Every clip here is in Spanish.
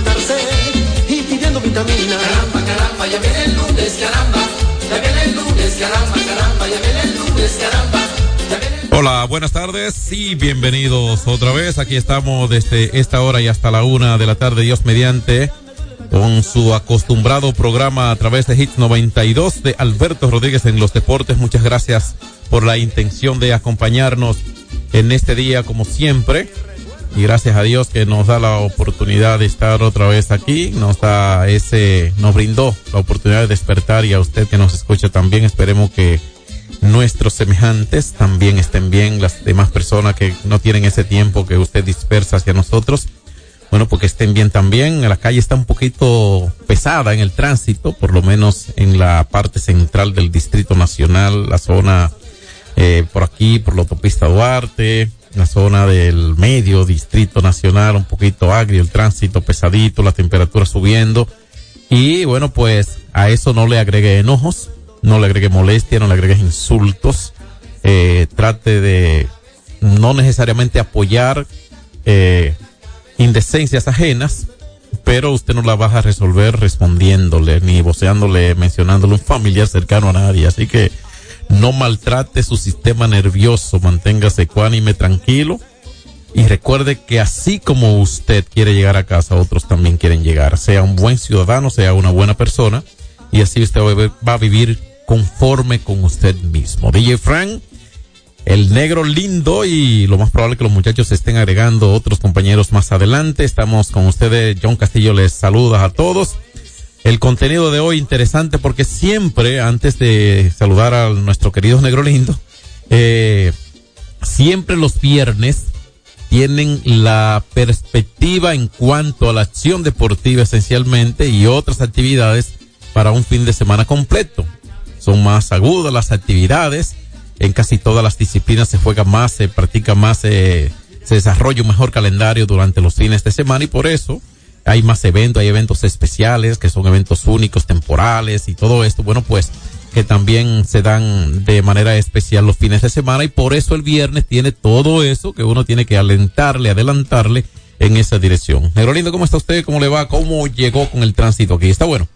levantarse y pidiendo vitamina. Caramba, caramba, ya viene el lunes, caramba. Ya viene el lunes, caramba, caramba, ya viene el lunes, caramba. Hola, buenas tardes y bienvenidos otra vez. Aquí estamos desde esta hora y hasta la una de la tarde, Dios mediante, con su acostumbrado programa a través de Hits 92 de Alberto Rodríguez en los deportes. Muchas gracias por la intención de acompañarnos en este día como siempre. Y gracias a Dios que nos da la oportunidad de estar otra vez aquí, nos da ese, nos brindó la oportunidad de despertar y a usted que nos escucha también, esperemos que nuestros semejantes también estén bien, las demás personas que no tienen ese tiempo que usted dispersa hacia nosotros, bueno, porque estén bien también. La calle está un poquito pesada en el tránsito, por lo menos en la parte central del Distrito Nacional, la zona eh, por aquí, por la autopista Duarte, la zona del medio Distrito Nacional, un poquito agrio el tránsito, pesadito, la temperatura subiendo. Y bueno, pues a eso no le agregue enojos, no le agregue molestia, no le agregue insultos. Eh, trate de no necesariamente apoyar eh, indecencias ajenas, pero usted no la va a resolver respondiéndole, ni voceándole, mencionándole un familiar cercano a nadie. Así que no maltrate su sistema nervioso, manténgase ecuánime, tranquilo. Y recuerde que así como usted quiere llegar a casa, otros también quieren llegar. Sea un buen ciudadano, sea una buena persona. Y así usted va a vivir conforme con usted mismo. DJ Frank, el negro lindo y lo más probable que los muchachos estén agregando otros compañeros más adelante. Estamos con ustedes. John Castillo les saluda a todos. El contenido de hoy interesante porque siempre, antes de saludar a nuestro querido negro lindo, eh, siempre los viernes tienen la perspectiva en cuanto a la acción deportiva esencialmente y otras actividades para un fin de semana completo. Son más agudas las actividades, en casi todas las disciplinas se juega más, se practica más, eh, se desarrolla un mejor calendario durante los fines de semana y por eso hay más eventos, hay eventos especiales que son eventos únicos, temporales y todo esto. Bueno, pues que también se dan de manera especial los fines de semana y por eso el viernes tiene todo eso que uno tiene que alentarle, adelantarle en esa dirección. Negro Lindo, ¿cómo está usted? ¿Cómo le va? ¿Cómo llegó con el tránsito aquí? ¿Está bueno?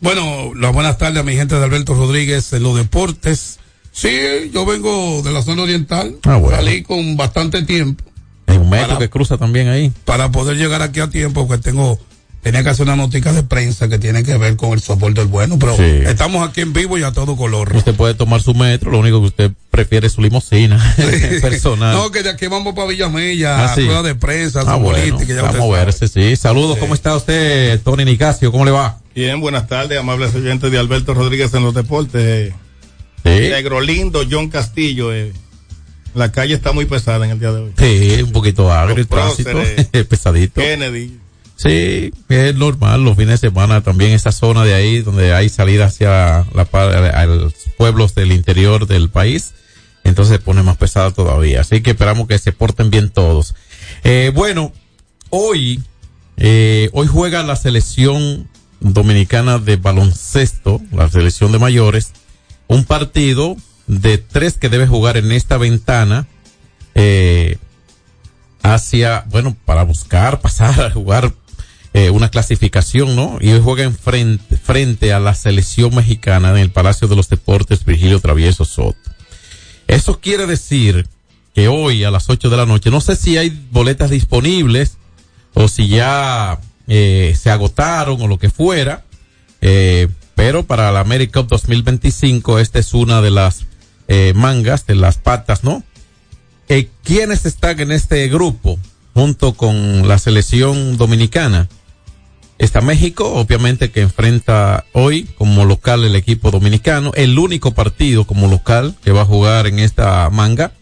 Bueno, las buenas tardes a mi gente de Alberto Rodríguez en los deportes. Sí, yo vengo de la zona oriental. Ah, bueno. Salí con bastante tiempo Hay un metro Para- que cruza también ahí. para poder llegar aquí a tiempo, porque tengo, tenía que hacer una notica de prensa que tiene que ver con el soporte del bueno, pero Sí. estamos aquí en vivo y a todo color. Usted puede tomar su metro, lo único que usted prefiere es su limusina personal. No, que de aquí vamos para Villamella, Ah, sí. de prensa, Ah, bueno, política, ya vamos a verse, sí. Saludos, ¿cómo está usted, Tony Nicasio? ¿Cómo le va? Bien, buenas tardes, amables oyentes de Alberto Rodríguez en los deportes. Sí, Negro lindo, John Castillo. eh, la calle está muy pesada en el día de hoy. sí un poquito agrio tránsito, pesadito. Kennedy. Sí, es normal, los fines de semana también esa zona de ahí donde hay salida hacia la, a los pueblos del interior del país, entonces se pone más pesada todavía. Así que esperamos que se porten bien todos. Eh, bueno, hoy, eh, hoy juega la selección dominicana de baloncesto, la selección de mayores, un partido de tres que debe jugar en esta ventana, eh, hacia, bueno, para buscar pasar a jugar eh, una clasificación, ¿no? Y hoy juega en frente, frente a la selección mexicana en el Palacio de los Deportes Virgilio Travieso Soto. Eso quiere decir que hoy a las 8 de la noche, no sé si hay boletas disponibles o si ya eh, se agotaron o lo que fuera, pero para la America Cup 2025 esta es una de las eh, mangas, de las patas, ¿no? Eh, ¿Quiénes están en este grupo junto con la selección dominicana? Está México, obviamente que enfrenta hoy como local el equipo dominicano, el único partido como local que va a jugar en esta manga.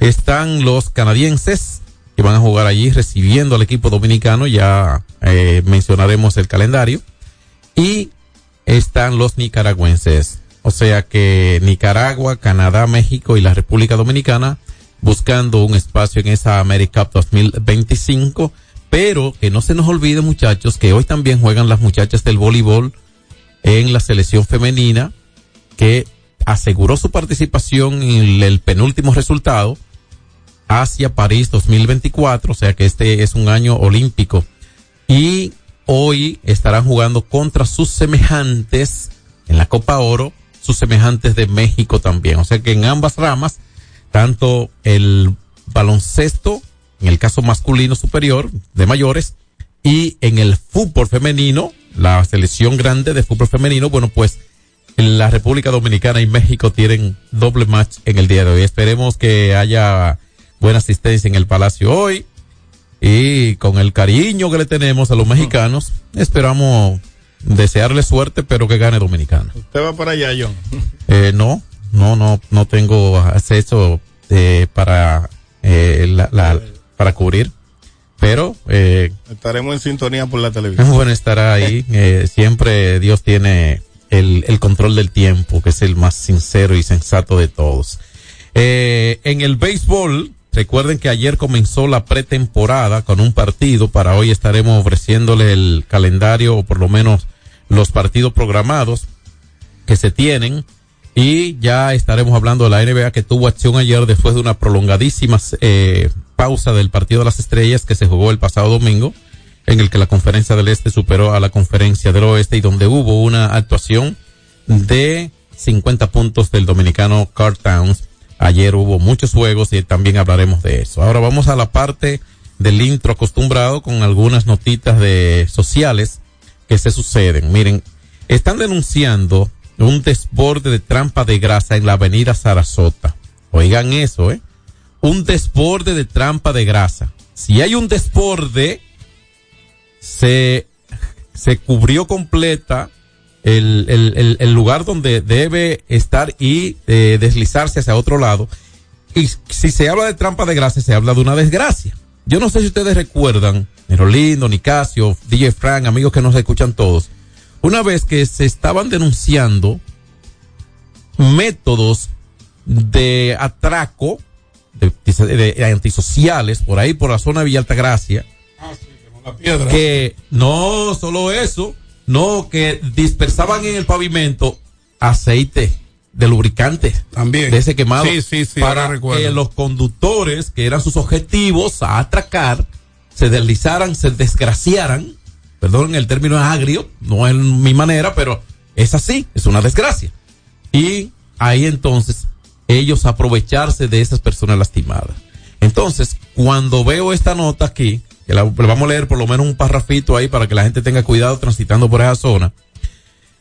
Están los canadienses que van a jugar allí recibiendo al equipo dominicano, ya eh, mencionaremos el calendario. Y están los nicaragüenses. O sea que Nicaragua, Canadá, México y la República Dominicana buscando un espacio en esa America 2025 pero que no se nos olvide muchachos que hoy también juegan las muchachas del voleibol en la selección femenina que aseguró su participación en el penúltimo resultado hacia París 2024, o sea que este es un año olímpico. Y hoy estarán jugando contra sus semejantes en la Copa Oro, sus semejantes de México también. O sea que en ambas ramas, tanto el baloncesto en el caso masculino superior de mayores y en el fútbol femenino, la selección grande de fútbol femenino, bueno, pues la República Dominicana y México tienen doble match en el día de hoy. Esperemos que haya buena asistencia en el Palacio hoy y con el cariño que le tenemos a los mexicanos, esperamos desearle suerte, pero que gane Dominicano. ¿Usted va para allá, John? Eh, no, no, no, no tengo acceso eh, para eh, la, la para cubrir. Pero eh, estaremos en sintonía por la televisión. Bueno, estará ahí. Eh, siempre Dios tiene el, el, control del tiempo, que es el más sincero y sensato de todos. Eh, en el béisbol, recuerden que ayer comenzó la pretemporada con un partido. Para hoy estaremos ofreciéndole el calendario o por lo menos los partidos programados que se tienen. Y ya estaremos hablando de la NBA que tuvo acción ayer después de una prolongadísima eh, pausa del partido de las estrellas que se jugó el pasado domingo, en el que la conferencia del Este superó a la conferencia del Oeste y donde hubo una actuación de 50 puntos del dominicano Carl Towns. Ayer hubo muchos juegos y también hablaremos de eso. Ahora vamos a la parte del intro acostumbrado con algunas notitas de sociales que se suceden. Miren, están denunciando un desborde de trampa de grasa en la avenida Sarasota. Oigan eso, ¿eh? Un desborde de trampa de grasa. Si hay un desborde, se, se cubrió completa el, el, el, lugar donde debe estar y eh, deslizarse hacia otro lado. Y si se habla de trampa de grasa, se habla de una desgracia. Yo no sé si ustedes recuerdan, Nerolindo, Nicasio, DJ Frank, amigos que nos escuchan todos, una vez que se estaban denunciando métodos de atraco de, de, antisociales por ahí por la zona de Villa Altagracia ah, sí, la piedra. que no solo eso no que dispersaban en el pavimento aceite de lubricante también de ese quemado sí, sí, sí, para que los conductores que eran sus objetivos a atracar se deslizaran se desgraciaran perdón el término agrio, no es mi manera, pero es así, es una desgracia. Y ahí entonces ellos aprovecharse de esas personas lastimadas. Entonces, cuando veo esta nota aquí, la vamos a leer por lo menos un parrafito ahí para que la gente tenga cuidado transitando por esa zona,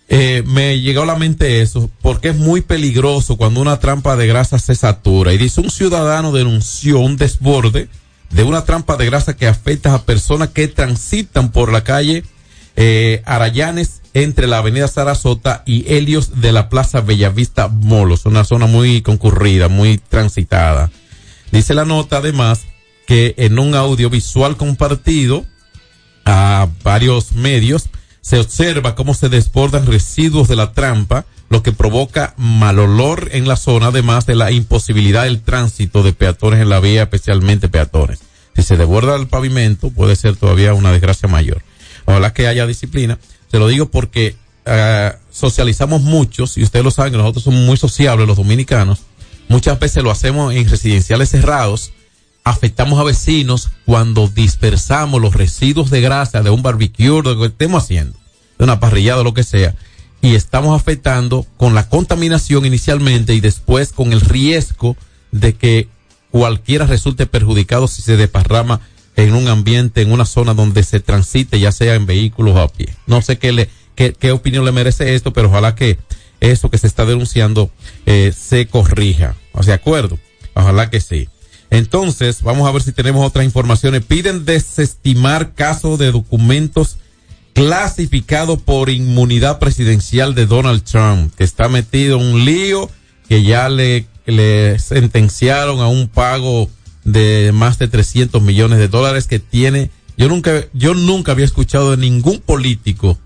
eh, me llegó a la mente eso, porque es muy peligroso cuando una trampa de grasa se satura. Y dice, un ciudadano denunció un desborde de una trampa de grasa que afecta a personas que transitan por la calle eh, Arayanes entre la avenida Sarasota y Helios de la Plaza Bellavista Molos, una zona muy concurrida, muy transitada. Dice la nota además que en un audiovisual compartido a varios medios se observa cómo se desbordan residuos de la trampa, lo que provoca mal olor en la zona, además de la imposibilidad del tránsito de peatones en la vía, especialmente peatones. Si se desborda el pavimento, puede ser todavía una desgracia mayor. Ojalá que haya disciplina. Se lo digo porque uh, socializamos muchos, y ustedes lo saben, que nosotros somos muy sociables, los dominicanos. Muchas veces lo hacemos en residenciales cerrados, afectamos a vecinos cuando dispersamos los residuos de grasa de un barbecue, de lo que estemos haciendo, de una parrillada lo que sea, y estamos afectando con la contaminación inicialmente y después con el riesgo de que cualquiera resulte perjudicado si se desparrama en un ambiente, en una zona donde se transite, ya sea en vehículos o a pie. No sé qué le, qué, qué opinión le merece esto, pero ojalá que eso que se está denunciando eh, se corrija. ¿O sea, de acuerdo? Ojalá que sí. Entonces, vamos a ver si tenemos otras informaciones. Piden desestimar caso de documentos clasificado por inmunidad presidencial de Donald Trump, que está metido en un lío que ya le, le sentenciaron a un pago de más de 300 millones de dólares que tiene. Yo nunca, yo nunca había escuchado de ningún político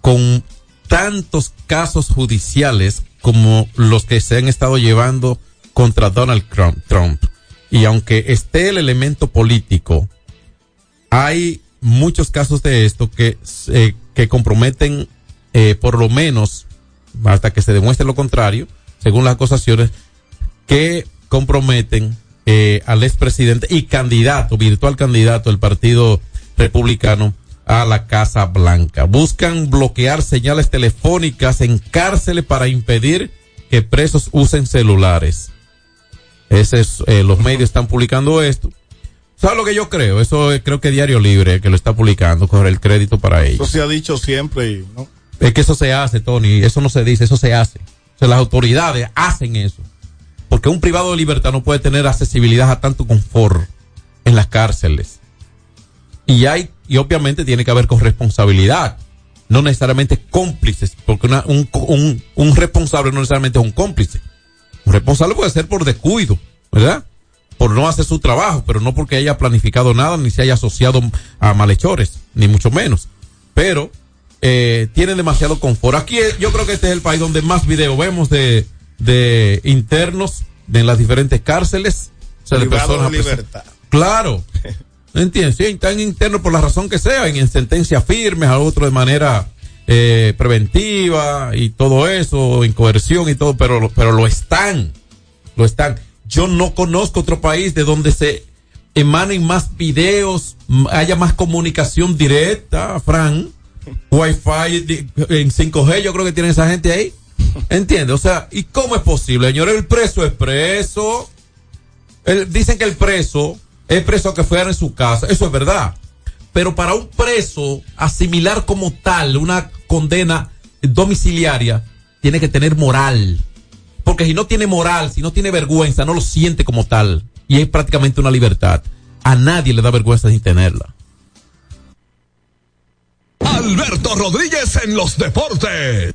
con tantos casos judiciales como los que se han estado llevando contra Donald Trump. Y aunque esté el elemento político, hay muchos casos de esto que, que comprometen, eh, por lo menos, hasta que se demuestre lo contrario, según las acusaciones, que comprometen eh, al expresidente y candidato, virtual candidato del Partido Republicano a la Casa Blanca. Buscan bloquear señales telefónicas en cárceles para impedir que presos usen celulares. Ese es, eh, los medios están publicando esto. ¿Sabes lo que yo creo? Eso creo que Diario Libre que lo está publicando, coger el crédito para ellos. Eso se ha dicho siempre, ¿no? Es que eso se hace, Tony. Eso no se dice, eso se hace. O sea, las autoridades hacen eso. Porque un privado de libertad no puede tener accesibilidad a tanto confort en las cárceles. Y hay, y obviamente tiene que haber corresponsabilidad. No necesariamente cómplices, porque un, un, un responsable no necesariamente es un cómplice. Un responsable puede ser por descuido, ¿verdad? Por no hacer su trabajo, pero no porque haya planificado nada ni se haya asociado a malhechores, ni mucho menos. Pero eh, tienen demasiado confort. Aquí yo creo que este es el país donde más videos vemos de, de internos de las diferentes cárceles. O sea, de personas de libertad. Claro. ¿Entiendes? Sí, están internos por la razón que sea, en, en sentencias firmes, a otro de manera eh, preventiva y todo eso, en coerción y todo, pero, pero lo están. Lo están. Yo no conozco otro país de donde se emanen más videos, haya más comunicación directa, Fran. Wi-Fi en 5G, yo creo que tiene esa gente ahí. ¿Entiendes? O sea, ¿y cómo es posible, señor? El preso es preso. dicen que el preso es preso que fuera en su casa. Eso es verdad. Pero para un preso asimilar como tal una condena domiciliaria, tiene que tener moral. Porque si no tiene moral, si no tiene vergüenza, no lo siente como tal. Y es prácticamente una libertad. A nadie le da vergüenza sin tenerla. Alberto Rodríguez en los deportes.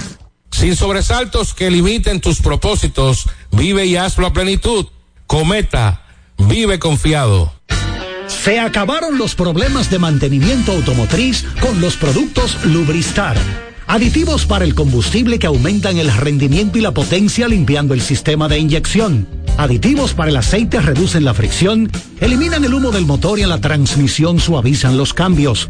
Sin sobresaltos que limiten tus propósitos, vive y hazlo a plenitud. Cometa, vive confiado. Se acabaron los problemas de mantenimiento automotriz con los productos Lubristar. Aditivos para el combustible que aumentan el rendimiento y la potencia limpiando el sistema de inyección Aditivos para el aceite reducen la fricción, eliminan el humo del motor y en la transmisión suavizan los cambios.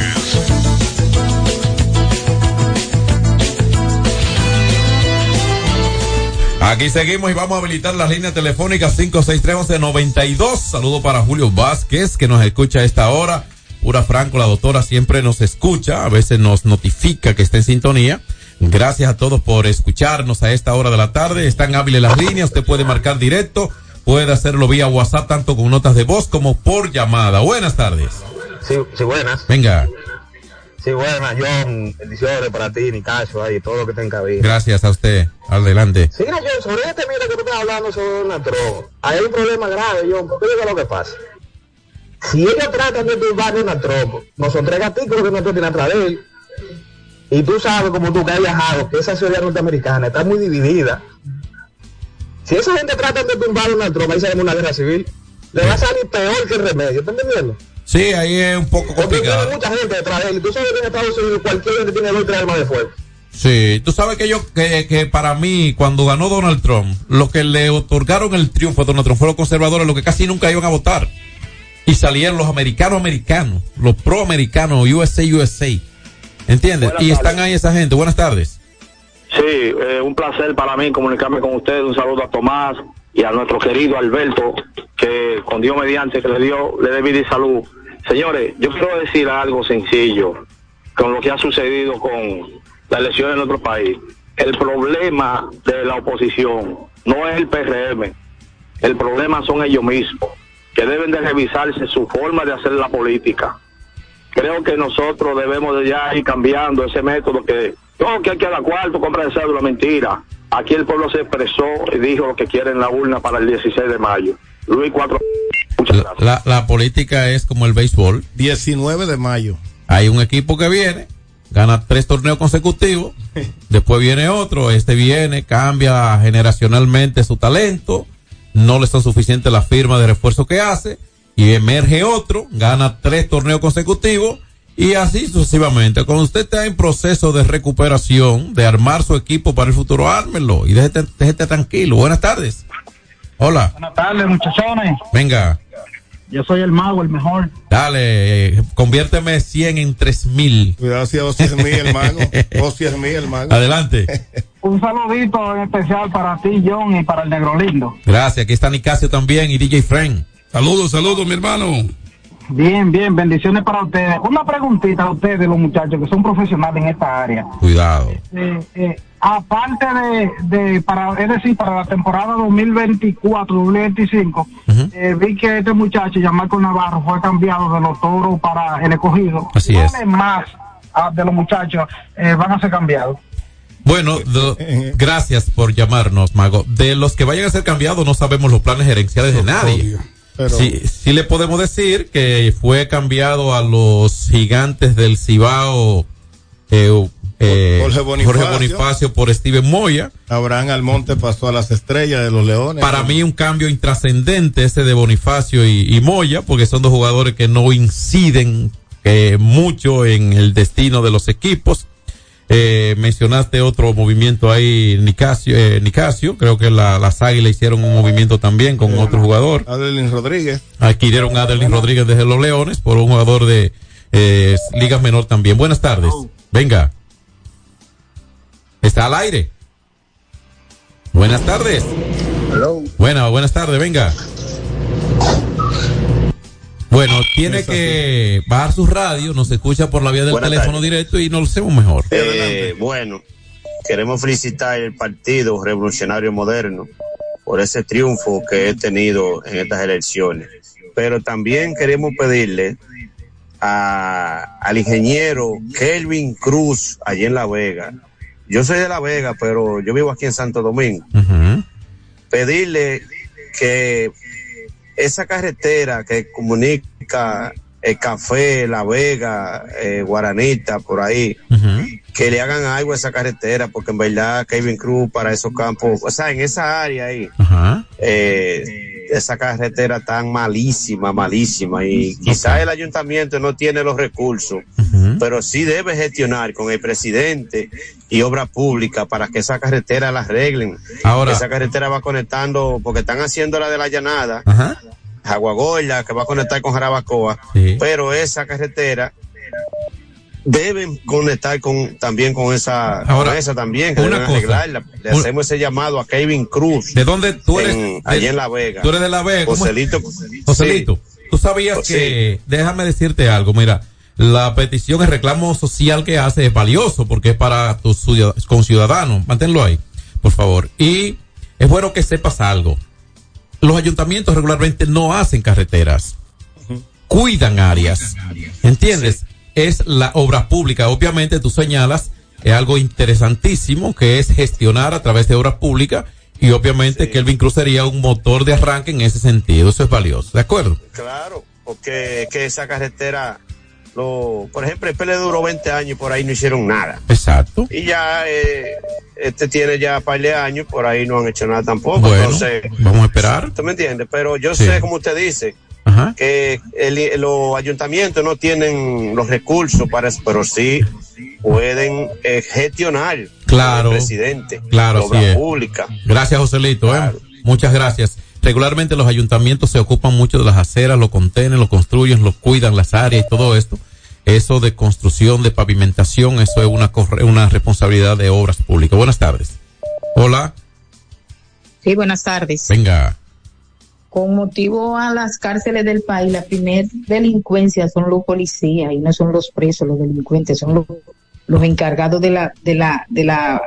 Aquí seguimos y vamos a habilitar las líneas telefónicas 5631192. Saludo para Julio Vázquez que nos escucha a esta hora. Pura Franco, la doctora siempre nos escucha, a veces nos notifica que está en sintonía. Gracias a todos por escucharnos a esta hora de la tarde. Están hábiles las líneas, usted puede marcar directo, puede hacerlo vía WhatsApp tanto con notas de voz como por llamada. Buenas tardes. Sí, sí, buenas. Venga. Sí, buenas, John. Bendiciones para ti, Nicacho, ahí, todo lo que tenga cabida. Gracias a usted. Adelante. Sí, John, sobre este, mira que tú estás hablando sobre Donald Trump. Hay un problema grave, John, porque es lo que pasa. Si ellos tratan de turbar a Donald Trump, nos entrega a ti con lo que nosotros tiene atrás de él. Y tú sabes, como tú que has viajado, que esa sociedad norteamericana está muy dividida. Si esa gente trata de tumbar a Donald Trump, ahí se una guerra civil. Le va a salir peor que el remedio, ¿estás entendiendo? Sí, ahí es un poco complicado. tiene mucha gente detrás de él. Tú sabes que en Estados Unidos cualquier gente tiene dos tres armas de fuego. Sí, tú sabes que yo, que, que para mí, cuando ganó Donald Trump, lo que le otorgaron el triunfo a Donald Trump fue los conservadores, lo que casi nunca iban a votar. Y salieron los americanos americanos, los pro-americanos, USA, USA. ¿Entiendes? Buenas y están ahí esa gente. Buenas tardes. Sí, eh, un placer para mí comunicarme con ustedes. Un saludo a Tomás y a nuestro querido Alberto, que con Dios mediante que le dio, le dé vida y salud. Señores, yo quiero decir algo sencillo con lo que ha sucedido con la elección en nuestro país. El problema de la oposición no es el PRM, el problema son ellos mismos, que deben de revisarse su forma de hacer la política. Creo que nosotros debemos de ya ir cambiando ese método que, no, que hay que dar cuarto, compra de cédula, mentira. Aquí el pueblo se expresó y dijo lo que quiere en la urna para el 16 de mayo. Luis 4. La, la, la política es como el béisbol. 19 de mayo. Hay un equipo que viene, gana tres torneos consecutivos, después viene otro, este viene, cambia generacionalmente su talento, no le son suficientes las firmas de refuerzo que hace, y emerge otro, gana tres torneos consecutivos, y así sucesivamente. Cuando usted está en proceso de recuperación, de armar su equipo para el futuro, ármelo y déjete, déjete tranquilo. Buenas tardes. Hola, Buenas tardes, muchachones. venga, Yo soy el mago, el mejor. dale, conviérteme 100 en 3000. Cuidado si vos es mi hermano. Vos si es mi hermano. Adelante. Un saludito en especial para ti, John, y para el Negro Lindo. Gracias, aquí está Nicasio también y DJ Frank. Saludos, saludos, mi hermano. Bien, bien, bendiciones para ustedes. Una preguntita a ustedes, los muchachos que son profesionales en esta área. Cuidado. Eh, eh, aparte de, de, para, es decir, para la temporada 2024-2025, eh, vi que este muchacho, Yamarco Navarro, fue cambiado de los toros para el escogido. Así es. ¿Cuáles más ah, de los muchachos eh, van a ser cambiados? Bueno, de- gracias por llamarnos, Mago. De los que vayan a ser cambiados, no sabemos los planes gerenciales de nadie. Pero- Sí, sí le podemos decir que fue cambiado a los gigantes del Cibao eh, eh, Jorge Bonifacio. Bonifacio por Steven Moya. Abraham Almonte pasó a las estrellas de los Leones. Para mí un cambio intrascendente ese de Bonifacio y, y Moya, porque son dos jugadores que no inciden eh, mucho en el destino de los equipos. Eh, mencionaste otro movimiento ahí, Nicasio, eh, Nicasio creo que la, las Águilas hicieron un movimiento también con otro jugador. Adelín Rodríguez. Adquirieron a Adelín Rodríguez desde los Leones por un jugador de eh, Ligas Menor también. Buenas tardes. Venga. Está al aire. Buenas tardes. Buena, buenas tardes, venga. Bueno, tiene que bajar su radio, nos escucha por la vía del Buenas teléfono directo y nos lo hacemos mejor. Eh, bueno, queremos felicitar el Partido Revolucionario Moderno por ese triunfo que he tenido en estas elecciones. Pero también queremos pedirle a- al ingeniero Kelvin Cruz, allí en La Vega. Yo soy de La Vega, pero yo vivo aquí en Santo Domingo. Pedirle que esa carretera que comunica el café, La Vega, eh, Guaranita, por ahí, que le hagan algo a esa carretera, porque en verdad Kevin Cruz para esos campos, o sea, en esa área ahí, eh, esa carretera tan malísima, malísima, y quizás el ayuntamiento no tiene los recursos, pero sí debe gestionar con el presidente y obra pública para que esa carretera la arreglen. Ahora- esa carretera va conectando, porque están haciendo la de la llanada, Aguagoya, que va a conectar con Jarabacoa, pero esa carretera deben conectar con también con esa Ahora, con esa también que una deben cosa. arreglarla. Le Un- hacemos ese llamado a Kevin Cruz. ¿De dónde tú eres? En- allá en La Vega. Tú eres de La Vega. Joselito. Joselito, tú sabías Sí. que, déjame decirte algo, mira, la petición, el reclamo social que hace es valioso porque es para tus ciudad- conciudadanos. Manténlo ahí, por favor. Y es bueno que sepas algo. Los ayuntamientos regularmente no hacen carreteras, cuidan áreas. ¿Entiendes? Es la obra pública. Obviamente tú señalas es algo interesantísimo que es gestionar a través de obras públicas y obviamente Kelvin Cruz sería un motor de arranque en ese sentido. Eso es valioso. ¿De acuerdo? Claro, porque que esa carretera, lo, por ejemplo, el PL duró 20 años y por ahí no hicieron nada. Exacto. Y ya eh, este tiene ya un par de años, por ahí no han hecho nada tampoco. Bueno, Entonces, vamos a esperar. ¿tú me entiendes? Pero yo Sí. sé, como usted dice, Ajá. que el- los ayuntamientos no tienen los recursos para eso, pero sí pueden eh, gestionar Claro. el presidente, Claro, la obra así es. pública. Gracias, Joselito. ¿eh? Muchas gracias. Regularmente los ayuntamientos se ocupan mucho de las aceras, lo contienen, lo construyen, lo cuidan, las áreas y todo esto. Eso de construcción, de pavimentación, eso es una, una responsabilidad de obras públicas. Buenas tardes. Hola, Sí, buenas tardes. venga. Con motivo a las cárceles del país, la primer delincuencia son los policías y no son los presos, los delincuentes, son los, los encargados de la, de la, de la,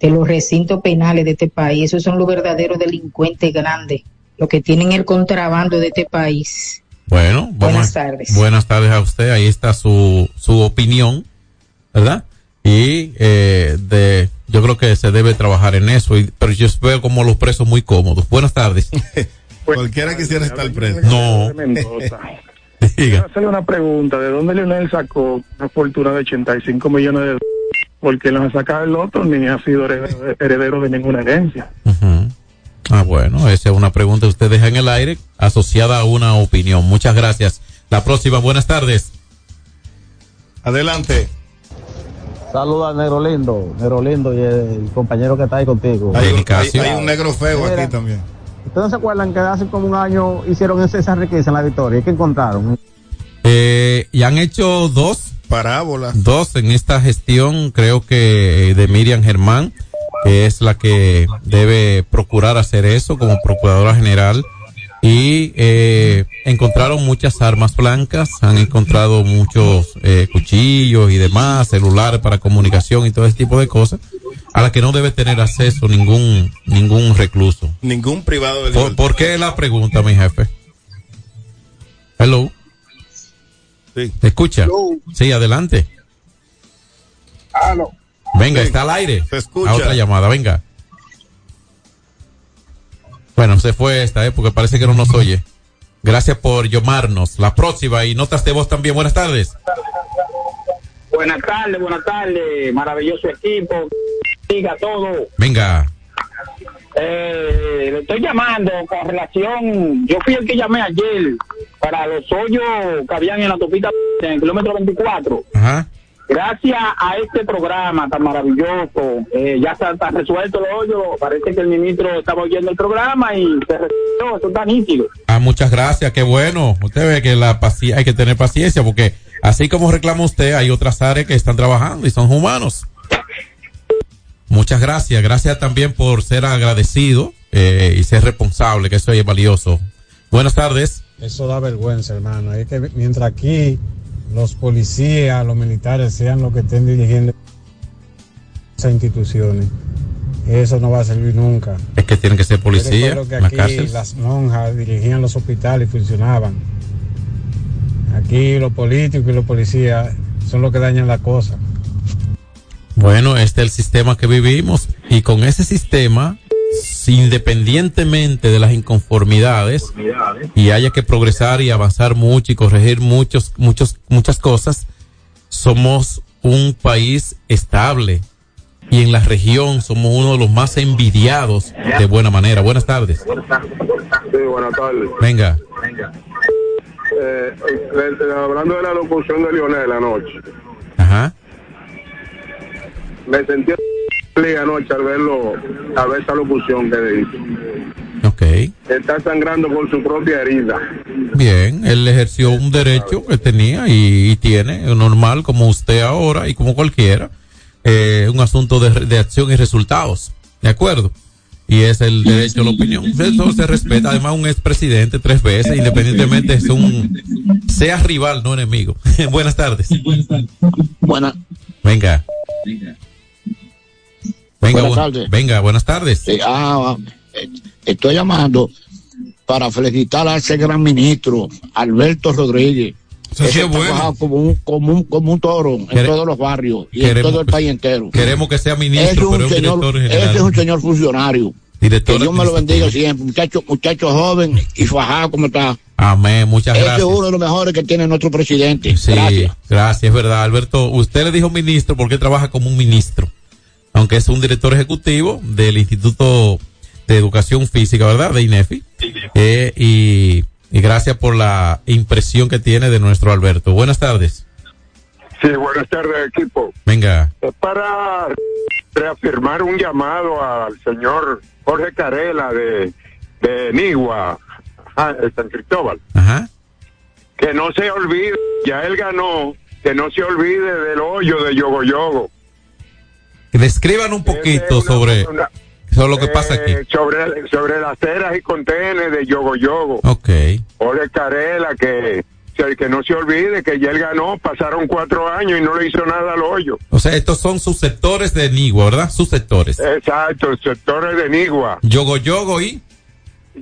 de los recintos penales de este país. Esos son los verdaderos delincuentes grandes, los que tienen el contrabando de este país. Bueno, vamos Buenas a- tardes. Buenas tardes a usted. Ahí está su, su opinión, ¿verdad? Y eh, de, yo creo que se debe trabajar en eso. y- pero yo veo como los presos muy cómodos. Buenas tardes. Cualquiera quisiera estar preso. No. Diga. Hacerle una pregunta, ¿de dónde Leonel sacó una fortuna de 85 millones de dólares? Porque no ha sacado el otro ni ha sido heredero, de ninguna herencia. Ah, bueno, esa es una pregunta que usted deja en el aire asociada a una opinión. Muchas gracias. La próxima, buenas tardes. Adelante. Saluda al Negro Lindo, Negro Lindo y el compañero que está ahí contigo. Hay, un- hay- hay un negro feo Mira, aquí también. ¿Ustedes no se acuerdan que hace como un año hicieron ese- esa riqueza en la victoria? ¿Y qué encontraron? Eh, y han hecho dos. Parábolas. Dos en esta gestión, creo que eh, de Miriam Germán, que es la que debe procurar hacer eso como procuradora general. Y eh, encontraron muchas armas blancas, han encontrado muchos eh, cuchillos y demás, celulares para comunicación y todo ese tipo de cosas, a las que no debe tener acceso ningún ningún recluso. Ningún privado del ¿Por, por qué la pregunta, mi jefe? Hello. Sí. ¿Te escucha? Sí, adelante. Venga, está al aire. Se escucha. A otra llamada, venga. Bueno, se fue esta, ¿eh? Porque parece que no nos oye. Gracias por llamarnos. La próxima y notas de voz también. Buenas tardes. Buenas tardes, buenas tardes, maravilloso equipo, diga todo. Venga. Eh, le estoy llamando con relación, yo fui el que llamé ayer para los hoyos que habían en la topita en el kilómetro 24. Ajá. gracias a este programa tan maravilloso, eh, ya está, está resuelto el hoyo. Parece que el ministro estaba oyendo el programa y se resolvió. Eso está nítido. Ah, muchas gracias, qué bueno. Usted ve que la hay que tener paciencia porque así como reclama usted, hay otras áreas que están trabajando y son humanos. Muchas gracias, gracias también por ser agradecido eh, y ser responsable, que eso es valioso. Buenas tardes. Eso da vergüenza, hermano. Es que mientras aquí los policías, los militares sean los que estén dirigiendo esas instituciones, eso no va a servir nunca. Es que tienen que ser policías que en la aquí cárcel. las monjas dirigían los hospitales y funcionaban. Aquí los políticos y los policías son los que dañan la cosa. Bueno, este es el sistema que vivimos y con ese sistema, si independientemente de las inconformidades y haya que progresar y avanzar mucho y corregir muchos, muchos, muchas cosas, somos un país estable y en la región somos uno de los más envidiados de buena manera. Buenas tardes. Sí, buenas tardes. Venga. Eh, eh, eh, hablando de la locución de Lionel anoche, Ajá. Me sentí anoche al verlo, a ver esa locución que dice. Ok. Está sangrando con su propia herida. Bien, él ejerció un derecho que tenía y, y tiene, normal como usted ahora y como cualquiera, eh, un asunto de, de acción y resultados. ¿De acuerdo? Y es el derecho a la opinión. Eso se respeta. Además, un expresidente tres veces, independientemente es un, sea rival, no enemigo. Buenas tardes. Buenas. Venga. Venga, Buenas bu- tardes. venga, buenas tardes. Sí, ah, eh, estoy llamando para felicitar a ese gran ministro, Alberto Rodríguez. Eso sí es bueno. trabaja como un, como un, como un toro en Quere- todos los barrios y queremos- en todo el país entero. Queremos que sea es ministro, un pero es un señor, director ese es un señor funcionario. Director que Dios me lo bendiga siempre, muchacho, muchacho joven y fajado como está. Amén, muchas Ese gracias. es uno de los mejores que tiene nuestro presidente. Sí, Gracias. gracias. es verdad. Alberto, usted le dijo ministro porque él trabaja como un ministro, aunque es un director ejecutivo del Instituto de Educación Física, ¿verdad? De INEFI. Eh, y, y gracias por la impresión que tiene de nuestro Alberto. Buenas tardes. Sí, buenas tardes, equipo. Venga. Es para reafirmar un llamado al señor Jorge Carela de, de Nigua, de San Cristóbal. Ajá. Que no se olvide, ya él ganó, que no se olvide del hoyo de Yogo Yogo. Describan un poquito sobre, sobre lo que pasa aquí. Eh, sobre, sobre las ceras y contenes de Yogo Yogo. Ok. Jorge Carela, que, que no se olvide que ya él ganó, pasaron cuatro años y no le hizo nada al hoyo. O sea, estos son sus sectores de Nigua, ¿verdad? Sus sectores. Exacto, sectores de Nigua, Yogo Yogo y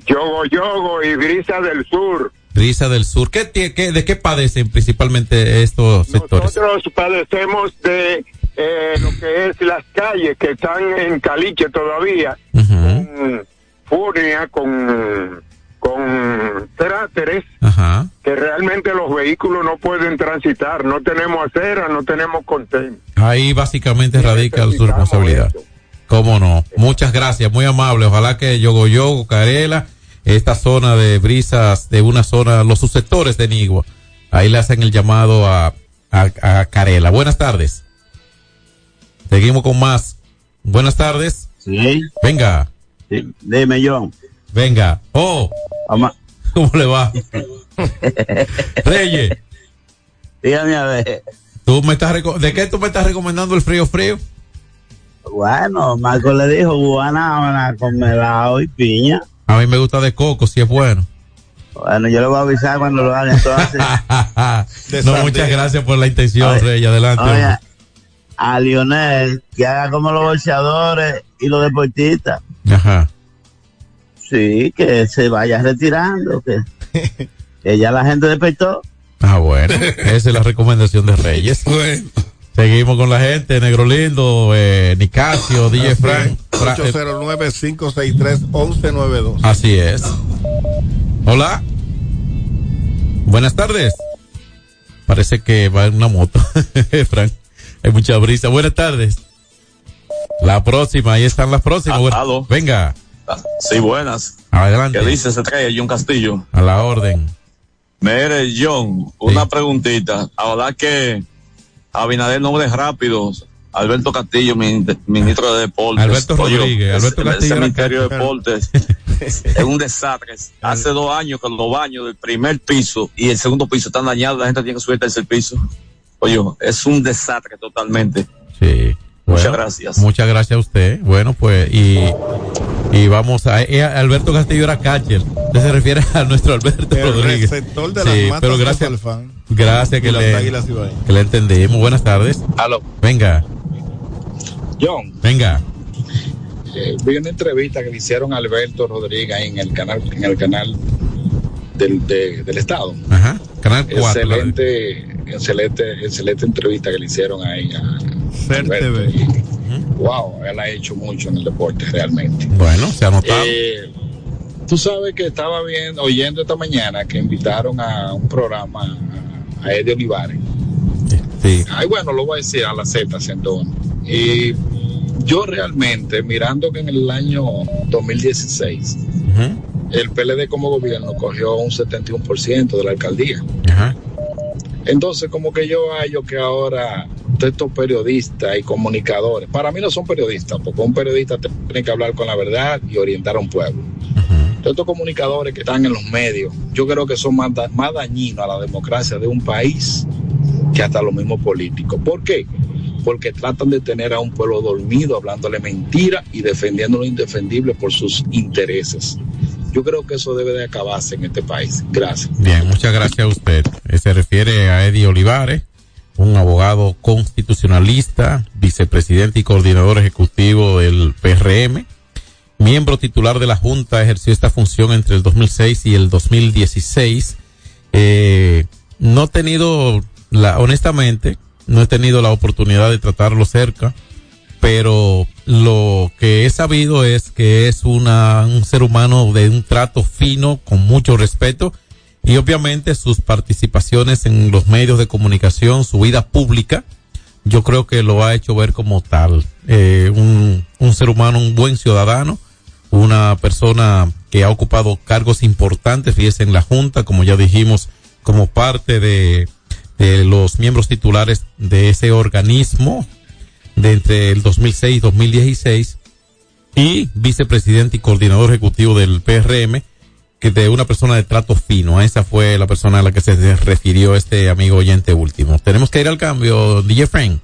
Yogo Yogo y Brisa del Sur. Risa del Sur. ¿Qué, qué- ¿De qué padecen principalmente estos sectores? Nosotros padecemos de eh, lo que es las calles que están en caliche todavía, con furia, con, con cráteres, que realmente los vehículos no pueden transitar. No tenemos acera, no tenemos contén. Ahí básicamente radica su responsabilidad. ¿Cómo no? Muchas gracias, muy amable. Ojalá que Yogo Yogo, Carela, esta zona de brisas, de una zona, los susceptores de Nigua, ahí le hacen el llamado a, a, a Carela. Buenas tardes. Seguimos con más. Buenas tardes. Sí. Venga. Dime, John. Venga. Oh. ¿Cómo le va? Reyes. Dígame a ver. ¿Tú me estás ¿De qué tú me estás recomendando el frío frío? Bueno, Marco le dijo guanábana con melado y piña. A mí me gusta de coco, si es bueno. Bueno, yo le voy a avisar cuando lo haga entonces. no, muchas gracias por la intención, Oye, Reyes. Adelante. oye. A Lionel que haga como los boxeadores y los deportistas. Ajá. Sí, que se vaya retirando, que, que ya la gente despertó. Ah, bueno. Esa es la recomendación de Reyes. Seguimos con la gente. Negro Lindo, eh, Nicasio, DJ Frank. Fra- eh, 809-563-1192. Así es. Hola. Buenas tardes. Parece que va en una moto. Frank. Hay mucha brisa. Buenas tardes. La próxima, ahí están las próximas. Aló. Venga, Sí, buenas. adelante. ¿Qué dice? Se trae John Castillo. A la orden. Mire, John, una preguntita. Ahora que Abinader nombres rápidos. Alberto Castillo, min- ministro de Deportes. Alberto Rodríguez, Alberto el Castillo era cementerio de Deportes es un desastre. Hace dos años que los baños del primer piso y el segundo piso están dañados, la gente tiene que subir al tercer piso. Oye, es un desastre totalmente. Sí. Muchas gracias. Muchas gracias a usted. Bueno, pues, y, y vamos a. eh, Alberto Castillo era catcher. Usted se refiere a nuestro Alberto El Rodríguez. receptor de las Sí, matas pero de gracias. Gracias que las le, que le entendimos. Buenas tardes. Aló. Venga, John, venga. eh, vi una entrevista que le hicieron a Alberto Rodríguez en el canal, en el canal del, de- del Estado. Ajá. Canal 4. Excelente, excelente, excelente entrevista que le hicieron ahí a. Y, Wow, él ha hecho mucho en el deporte realmente. Bueno, se ha notado. Eh, tú sabes que estaba viendo, oyendo esta mañana que invitaron a un programa a Eddie Olivares. Sí. Ay, bueno, lo voy a decir a la Z, Centón. Y yo realmente, mirando que en el año 2016, el PLD como gobierno cogió un 71% de la alcaldía. Ajá. Entonces, como que yo hallo que ahora todos estos periodistas y comunicadores, para mí no son periodistas, porque un periodista tiene que hablar con la verdad y orientar a un pueblo. Todos estos comunicadores que están en los medios, yo creo que son más, da- más dañinos a la democracia de un país que hasta los mismos políticos. ¿Por qué? Porque tratan de tener a un pueblo dormido, hablándole mentira y defendiendo lo indefendible por sus intereses. Yo creo que eso debe de acabarse en este país. Gracias. Bien, muchas gracias a usted. Eh, Se refiere a Eddie Olivares, un abogado constitucionalista, vicepresidente y coordinador ejecutivo del PRM, miembro titular de la Junta, ejerció esta función entre el 2006 y el 2016. Eh, no he tenido, la, honestamente, no he tenido la oportunidad de tratarlo cerca, pero lo que he sabido es que es una, un ser humano de un trato fino, con mucho respeto, y obviamente sus participaciones en los medios de comunicación, su vida pública, yo creo que lo ha hecho ver como tal. Eh, un, ser humano, un buen ciudadano, una persona que ha ocupado cargos importantes, fíjese, en la Junta, como ya dijimos, como parte de los miembros titulares de ese organismo de entre el 2006 y 2016 y vicepresidente y coordinador ejecutivo del PRM que de una persona de trato fino. A esa fue la persona a la que se refirió este amigo oyente último. Tenemos que ir al cambio, DJ Frank.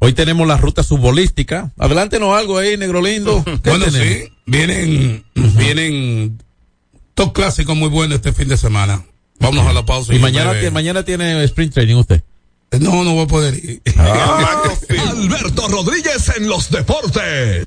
Hoy tenemos la ruta subbolística. Adelántenos algo ahí, negro lindo. ¿Qué Bueno, tenemos? sí, vienen, vienen dos clásicos muy buenos este fin de semana. Vamos a la pausa. Y mañana, tiene, mañana tiene sprint training usted. No, no voy a poder ir. Alberto Rodríguez en los deportes.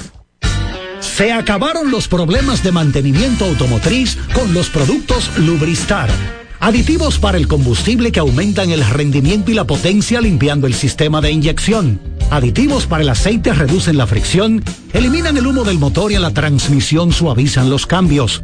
Se acabaron los problemas de mantenimiento automotriz con los productos Lubristar. Aditivos para el combustible que aumentan el rendimiento y la potencia limpiando el sistema de inyección. Aditivos para el aceite reducen la fricción, eliminan el humo del motor y en la transmisión suavizan los cambios.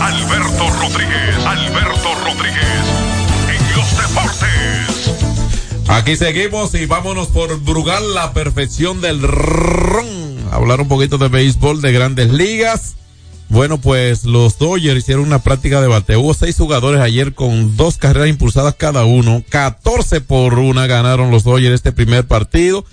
Alberto Rodríguez, Alberto Rodríguez, en los deportes. Aquí seguimos y vámonos por Brugal, la perfección del ron. Hablar un poquito de béisbol de grandes ligas. Bueno, pues los Dodgers hicieron una práctica de bate. Hubo seis jugadores ayer con dos carreras impulsadas cada uno. 14 por una ganaron los Dodgers este primer partido.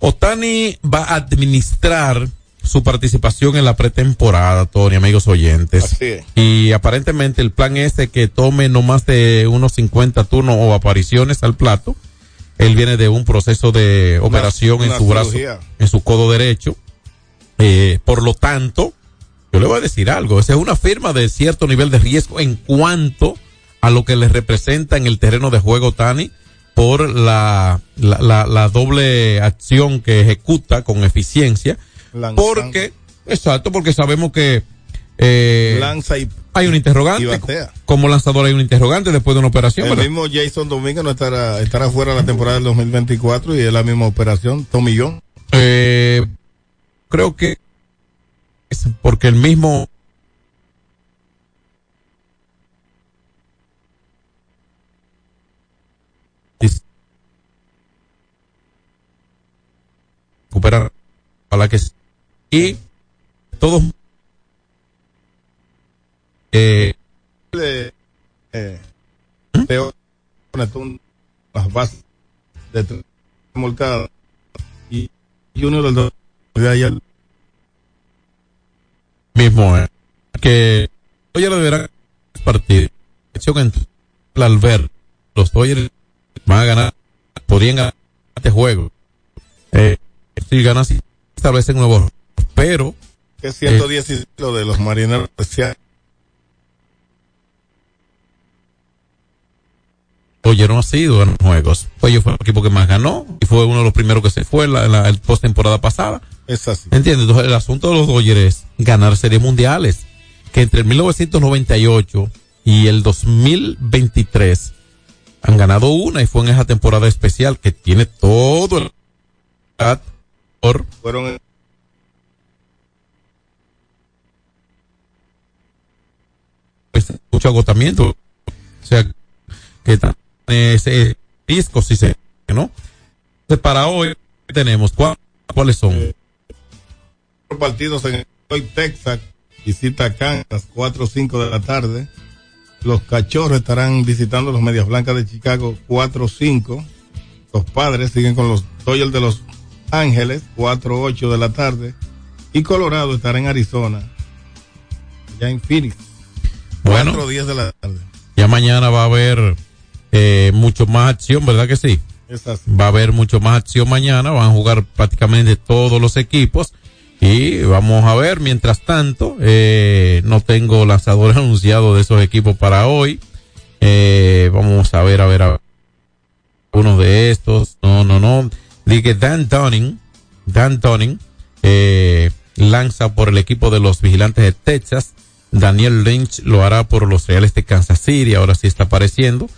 Otani va a administrar su participación en la pretemporada, Tony, amigos oyentes. Así es. Y aparentemente el plan es de que tome no más de unos 50 turnos o apariciones al plato. Él viene de un proceso de operación una en su brazo, en su codo derecho. Eh, por lo tanto, yo le voy a decir algo. Esa es una firma de cierto nivel de riesgo en cuanto a lo que le representa en el terreno de juego Tani por la, la, la, la doble acción que ejecuta con eficiencia. Porque, exacto, porque sabemos que eh, Lanza y hay un interrogante. Como lanzador hay un interrogante después de una operación. El ¿verdad? mismo Jason Dominguez no estará, estará fuera la temporada del 2024 y es la misma operación. Tomillón. Eh, creo que es porque el mismo recuperar para que y todos eh, Eh, eh, las bases de tres molcadas y, y uno de los dos de ayer mismo eh, que Dodgers deberán partir al ver los Dodgers van a ganar podrían ganar este juego. Eh, si ganan así establecen nuevos pero que es 110 lo de los marineros especiales. Dodgers no ha sido en juegos pues ellos fue el equipo que más ganó y fue uno de los primeros que se fue en la, la post temporada pasada Es así. ¿Entiendes? Entonces, el asunto de los Dodgers es ganar series mundiales. Que entre el 1998 y el 2023 han ganado una y fue en esa temporada especial que tiene todo el Fueron mucho agotamiento. O sea, que ese disco, si se, ¿no? Para hoy tenemos, ¿cuá- ¿cuáles son? partidos en hoy Texas visita Kansas 4 o 5 de la tarde. Los cachorros estarán visitando los Medias Blancas de Chicago 4 o 5. Los padres siguen con los Dodgers de Los Ángeles 4 o 8 de la tarde. Y Colorado estará en Arizona ya en Phoenix. Bueno. Cuatro días de la tarde. Ya mañana va a haber eh, mucho más acción, ¿verdad que sí? Va a haber mucho más acción mañana, van a jugar prácticamente todos los equipos y vamos a ver, mientras tanto, eh, no tengo lanzadores anunciados de esos equipos para hoy. Eh, vamos a ver, a ver, a ver. Uno de estos, no, no, no. Dije Dan Dunning, Dan Dunning, eh, lanza por el equipo de los vigilantes de Texas. Daniel Lynch lo hará por los Reales de Kansas City, ahora sí está apareciendo.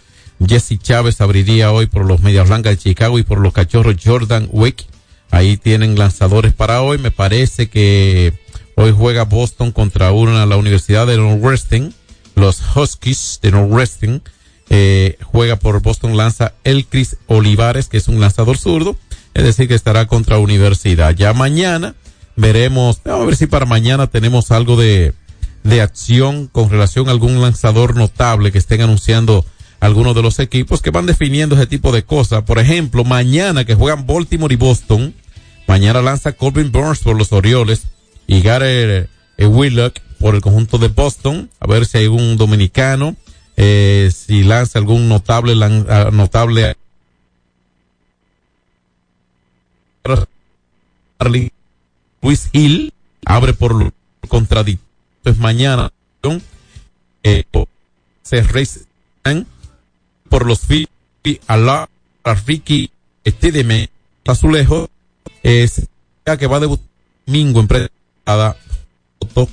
Jesse Chávez abriría hoy por los Medias Blancas de Chicago y por los Cachorros Jordan Wick. Ahí tienen lanzadores para hoy. Me parece que hoy juega Boston contra una, la Universidad de Northwestern. Los Huskies de Northwestern. Eh, juega por Boston, lanza el Chris Olivares, que es un lanzador zurdo. Es decir, que estará contra Universidad. Ya mañana veremos, vamos a ver si para mañana tenemos algo de, de acción con relación a algún lanzador notable que estén anunciando algunos de los equipos que van definiendo ese tipo de cosas. Por ejemplo, mañana que juegan Baltimore y Boston, mañana lanza Corbin Burns por los Orioles y Gary eh, Willock por el conjunto de Boston, a ver si hay un dominicano, eh, si lanza algún notable, uh, notable. Luis Hill abre por lo contradictorio mañana eh, se reinan por los fi a Ricky Estideme Azulejo es ya que va a debutar domingo en pretemporada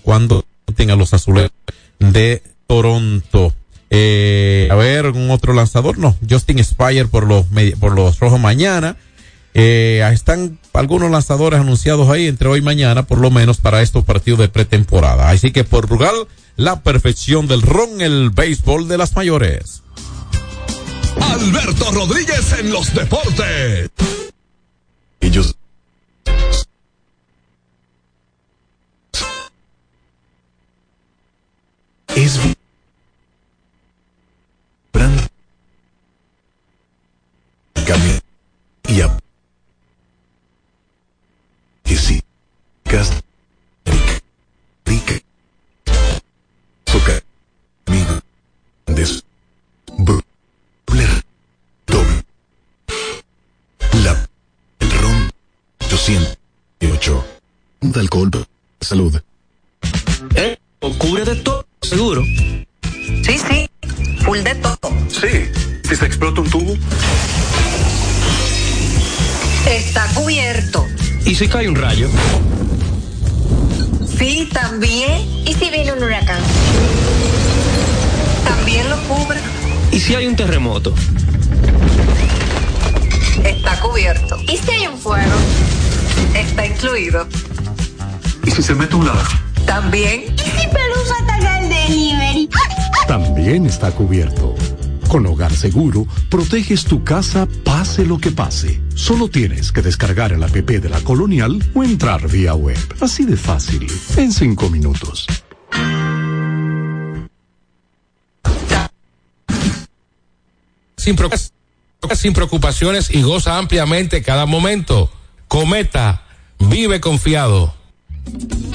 cuando tenga los azulejos de Toronto. Eh, a ver, un otro lanzador, no, Justin Spire por los por los rojos mañana. Eh, están algunos lanzadores anunciados ahí entre hoy y mañana, por lo menos para estos partidos de pretemporada. Así que por Rugal, la perfección del ron, el béisbol de las mayores. Alberto Rodríguez en los deportes. Ellos. Es Camino de alcohol salud eh cubre de todo seguro sí sí full de todo sí si se explota un tubo Está cubierto. ¿Y si cae un rayo? Sí, también. ¿Y si viene un huracán? También lo cubre. ¿Y si hay un terremoto? Está cubierto. ¿Y si hay un fuego? Está incluido. ¿Y si se mete un ladrón? También. ¿Y si Pelusa ataca el delivery? También está cubierto. Con Hogar Seguro, proteges tu casa pase lo que pase. Solo tienes que descargar el app de la Colonial o entrar vía web. Así de fácil, en cinco minutos. Sin, sin preocupaciones y goza ampliamente cada momento. Cometa, vive confiado.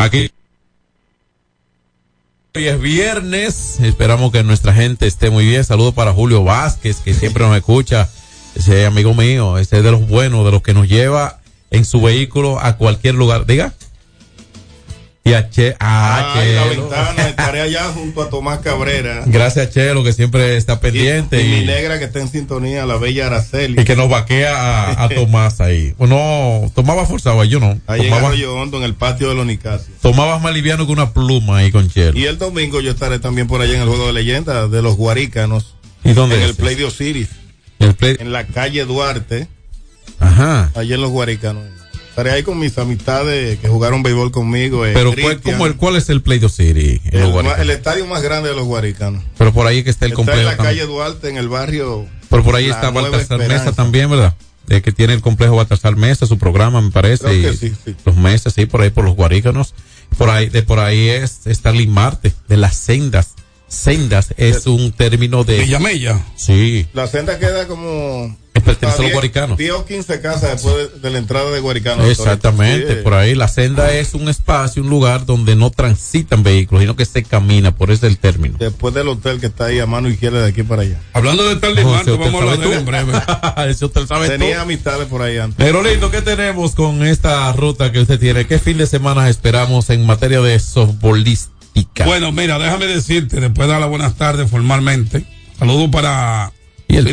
Aquí. Hoy es viernes, esperamos que nuestra gente esté muy bien. Saludos para Julio Vázquez, que siempre nos escucha. Ese amigo mío, ese es de los buenos, de los que nos lleva en su vehículo a cualquier lugar. Diga. Y a Che, a Ay, la Chelo. ventana, estaré allá junto a Tomás Cabrera. Gracias a Chelo, que siempre está pendiente. Y, Y, mi negra que está en sintonía, la bella Araceli. y que nos vaquea a, a Tomás ahí. Bueno, tomaba forzado, yo no. Ahí Tomaba, Arroyo Hondo, en el patio de los Nicasios. tomabas más liviano que una pluma ahí con Chelo. Y el domingo yo estaré también por allá en el juego de leyenda de los Guarícanos. ¿Y dónde En es el Play de Osiris. El play- En la calle Duarte, Ajá. allá en los Guarícanos. Estaré ahí con mis amistades que jugaron béisbol conmigo. eh, Pero ¿cuál, cómo el, ¿cuál es el Play de City? el, Guaricanos? el estadio más grande de los Guaricanos. Pero por ahí que está el Está en complejo. la calle Duarte, en el barrio. Pero por ahí está Baltasar. Mesa también, ¿verdad? De que tiene el complejo Baltasar Mesa, su programa, me parece. Y sí, sí. Los meses, sí, por ahí por los guarícanos. Por ahí, de por ahí es Starling Marte, de las sendas. Sendas es un término de. Villamella. Sí. La senda queda como. Pertenece a los guaricanos. 10 o 15 casas después de, de la entrada de Guaricanos. Exactamente, Sí, por ahí. La senda es un espacio, un lugar donde no transitan vehículos, sino que se camina, por eso es el término. Después del hotel que está ahí a mano izquierda de aquí para allá. Hablando de Starling No, vamos a hablar de en breve. Ese hotel sabe Tenía todo. amistades por ahí antes. Pero lindo, ¿qué tenemos con esta ruta que usted tiene? ¿Qué fin de semana esperamos en materia de Bueno, mira, déjame decirte, después de dar las buenas tardes formalmente, saludos para... ¿Y el. ¿Lo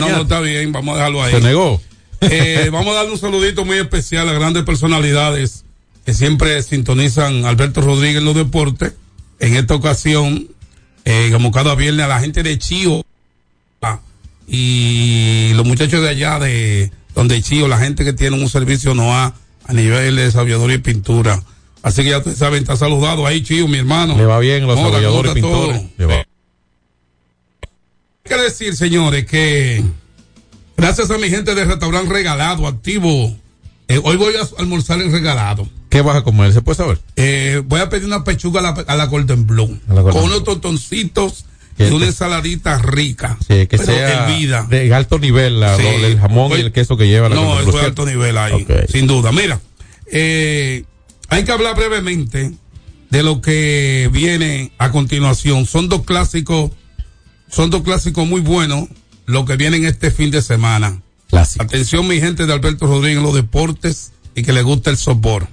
no, no, está bien, vamos a dejarlo ahí. ¿Se negó? Eh, vamos a darle un saludito muy especial a grandes personalidades que siempre sintonizan Alberto Rodríguez en los deportes. En esta ocasión, eh, como cada viernes, a la gente de Chío ah, y los muchachos de allá de donde Chío, la gente que tiene un servicio no a a nivel de sabiduría y pintura. Así que ya ustedes saben, está saludado ahí, Chío, mi hermano. Le va bien los desarrolladores ¿cómo está pintores. todo? Le va. Hay que decir, señores, que gracias a mi gente de restaurante regalado, activo, eh, hoy voy a almorzar en regalado. ¿Qué vas a comer? ¿Se puede saber? Eh, voy a pedir una pechuga a la, a la Golden Blue, A la Golden con unos tostoncitos y una ensaladita rica. Sí, que sea hervida. de alto nivel, la- Sí. el jamón y el queso que lleva la No, Golden eso Blue, es alto nivel ahí, sin duda. Mira, eh, hay que hablar brevemente de lo que viene a continuación. Son dos clásicos, son dos clásicos muy buenos, lo que vienen este fin de semana. Clásico. Atención, mi gente de Alberto Rodríguez en los deportes y que le gusta el softball.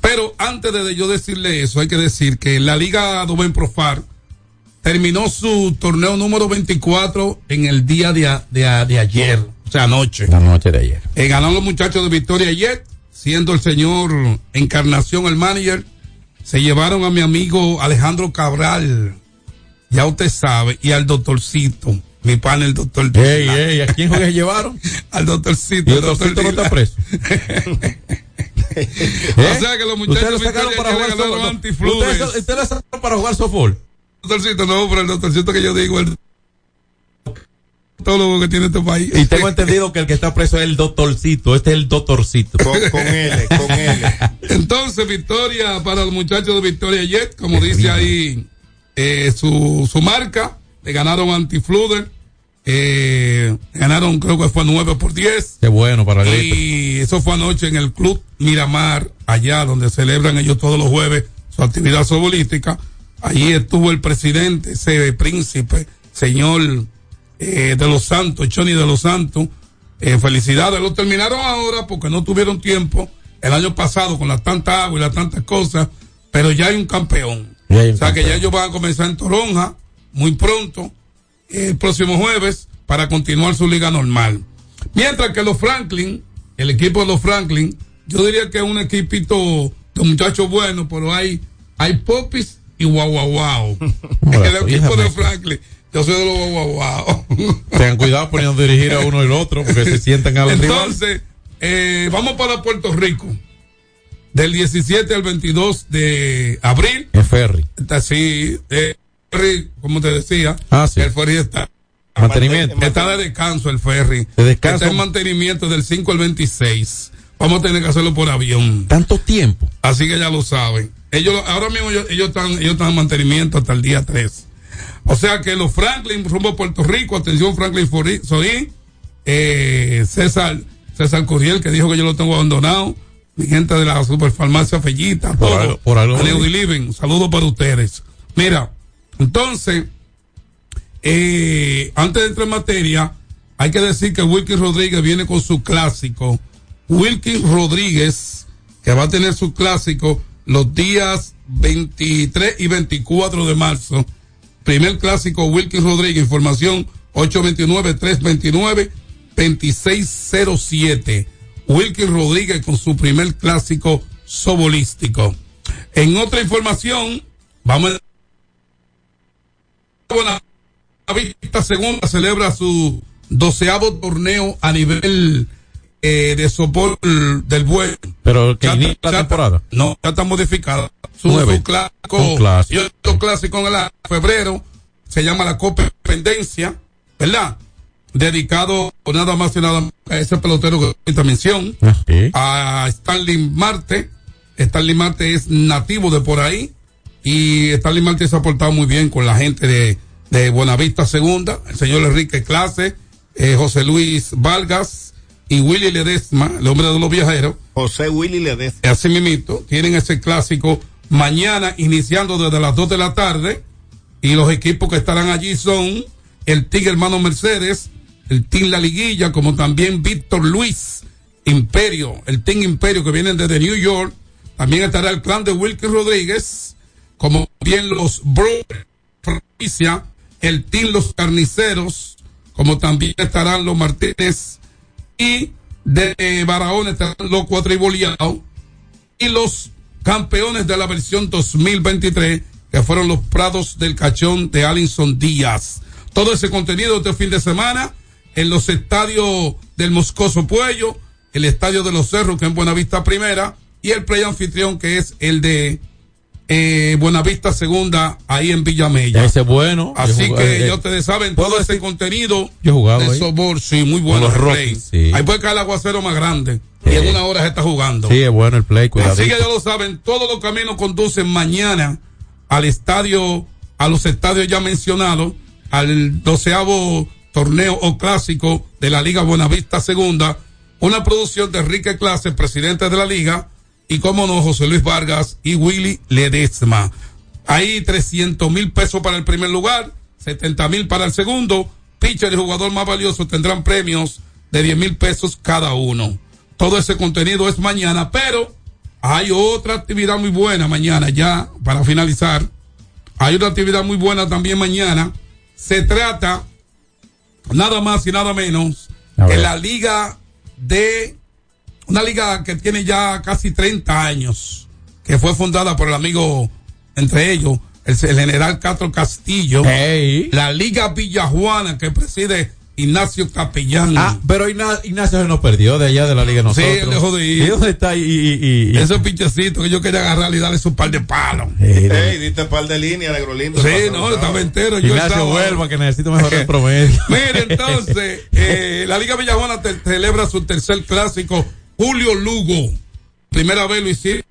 Pero antes de yo decirle eso, hay que decir que la Liga Doben Profar terminó su torneo número 24 en el día de, a- de a- de ayer, o sea, anoche. La noche de ayer. Eh, ganaron los muchachos de Victoria Jet, siendo el señor Encarnación el manager. Se llevaron a mi amigo Alejandro Cabral, ya usted sabe, y al doctorcito, mi pana el doctor Ey, ey, ¿a quién se llevaron? Al doctorcito. Y el el doctor doctorcito no está preso. O sea que los muchachos Ustedes lo sacaron para jugar softball. Ustedes ustedes lo sacaron para jugar softball. Doctorcito, no, pero el doctorcito que yo digo, el todo lo que tiene este país. Y tengo entendido que el que está preso es el doctorcito. Este es el doctorcito. Con, con L, con L. Entonces, victoria para los muchachos de Victoria Jet, como dice ahí eh, su, su marca. Le ganaron Antifluder. Eh, ganaron, creo que fue 9 por 10. Qué bueno para el. Y eso fue anoche en el Club Miramar, allá donde celebran ellos todos los jueves su actividad sobolística. Allí estuvo el presidente, ese príncipe, señor eh, de los Santos, Choni de los Santos. Eh, felicidades, lo terminaron ahora porque no tuvieron tiempo el año pasado con las tantas agua y las tantas cosas, pero ya hay un campeón. Ya hay un o sea que ya ellos van a comenzar en Toronja muy pronto, el próximo jueves, para continuar su liga normal. Mientras que los Franklin, el equipo de los Franklin, yo diría que es un equipito de muchachos buenos, pero hay, hay popis y guau guau guau. El equipo de. Franklin, yo soy de los guau guau guau. Tengan cuidado poniendo dirigir a uno y el otro porque se sientan al rival. Entonces, eh, vamos para Puerto Rico. Del 17 al 22 de abril. En ferry. Está así, eh, ferry, como te decía. Ah, sí. El ferry está. Mantenimiento. Está de descanso el ferry. De descanso. Está en mantenimiento del 5 al 26. Vamos a tener que hacerlo por avión. Tanto tiempo. Así que ya lo saben. Ellos, ahora mismo ellos, ellos están, ellos están en mantenimiento hasta el día 3. O sea que los Franklin rumbo a Puerto Rico, atención Franklin Sorín, eh, César, César Curiel que dijo que yo lo tengo abandonado, mi gente de la superfarmacia Fellita, Por todo, algo- por algo. Living, saludos para ustedes. Mira, entonces, eh, antes de entrar en materia, hay que decir que Wilkin Rodríguez viene con su clásico. Wilkin Rodríguez, que va a tener su clásico los días 23 y 24 de marzo. Primer clásico Wilkin Rodríguez, información 829-329-2607. Wilkin Rodríguez con su primer clásico sobolístico. En otra información, vamos a Buena Vista Segunda celebra su doceavo torneo a nivel eh, de soporte del vuelo. Pero que inicia la temporada. No, ya está modificada. Su, su clásico, Un clásico. y otro clásico en el febrero se llama la Copa Independencia, ¿verdad? Dedicado nada más y nada menos a ese pelotero que esta mención, a Stanley Marte. Stanley Marte es nativo de por ahí y Stanley Marte se ha portado muy bien con la gente de, de Buenavista Segunda, el señor Enrique Clase, eh, José Luis Vargas y Willy Ledesma, el hombre de los viajeros. José Willy Ledesma. Así mismito, tienen ese clásico mañana iniciando desde las 2 de la tarde y los equipos que estarán allí son el Tigre Hermano Mercedes, el Team La Liguilla, como también Víctor Luis Imperio, el Team Imperio que vienen desde New York. También estará el clan de Wilkie Rodríguez, como bien los Bro Franquicia, el Team Los Carniceros, como también estarán los Martínez y de eh, Barahona estarán los cuatriboleados y los campeones de la versión 2023 que fueron los Prados del Cachón de Alinson Díaz. Todo ese contenido este fin de semana en los estadios del Moscoso Puello, el estadio de los Cerros que en Buenavista Primera y el play anfitrión que es el de eh, Buenavista Segunda ahí en Villamella. Ese es bueno. Así Yo jugaba- que eh, ya ustedes saben todo ese contenido Yo he jugado de ahí. sobor, sí, muy bueno. los play. sí. Ahí puede caer el aguacero más grande y en una hora se está jugando. Sí, es bueno el play, cuidado. Así que ya lo saben, todos los caminos conducen mañana al estadio, a los estadios ya mencionados, al doceavo torneo o clásico de la Liga Buenavista Segunda, una producción de Enrique Clase, presidente de la liga, y como no, José Luis Vargas y Willy Ledesma. Ahí 300 mil pesos para el primer lugar, 70 mil para el segundo. Pitcher y jugador más valioso tendrán premios de 10 mil pesos cada uno. Todo ese contenido es mañana, pero hay otra actividad muy buena mañana, ya para finalizar. Hay otra actividad muy buena también mañana. Se trata nada más y nada menos que la liga de una liga que tiene ya casi 30 años, que fue fundada por el amigo, entre ellos, el, el general Castro Castillo, la liga Villajuana que preside Ignacio Capellán. Ah, pero Igna- Ignacio se nos perdió de allá de la Liga de Sí, nosotros. él dejó de ir. ¿Y dónde está? Y, y- y- Ese pinchecito que yo quería agarrar y darle su par de palos. Ey, diste un par de líneas, negro lindo. Sí, no, estaba entero. Yo Ignacio estaba- vuelva, que necesito mejorar el promedio. Mire, entonces, eh, la Liga Villajuana te- celebra su tercer clásico, Julio Lugo. Primera vez lo hicieron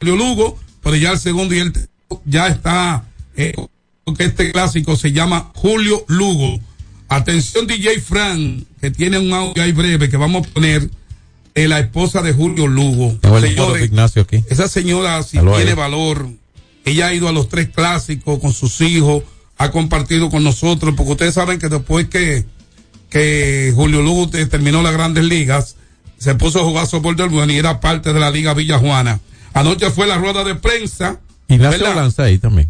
Julio Lugo, pero ya el segundo y el tercero ya está, eh, porque este clásico se llama Julio Lugo. Atención DJ Fran, que tiene un audio ahí breve que vamos a poner, eh, la esposa de Julio Lugo. Señores, de Ignacio aquí. esa señora sí Aló, tiene ahí. valor. Ella ha ido a los tres clásicos con sus hijos, ha compartido con nosotros, porque ustedes saben que después que, que Julio Lugo te- terminó las grandes ligas, se puso a jugar softball del bueno y era parte de la Liga Villajuana. Anoche fue la rueda de prensa. Ignacio lanza ahí también.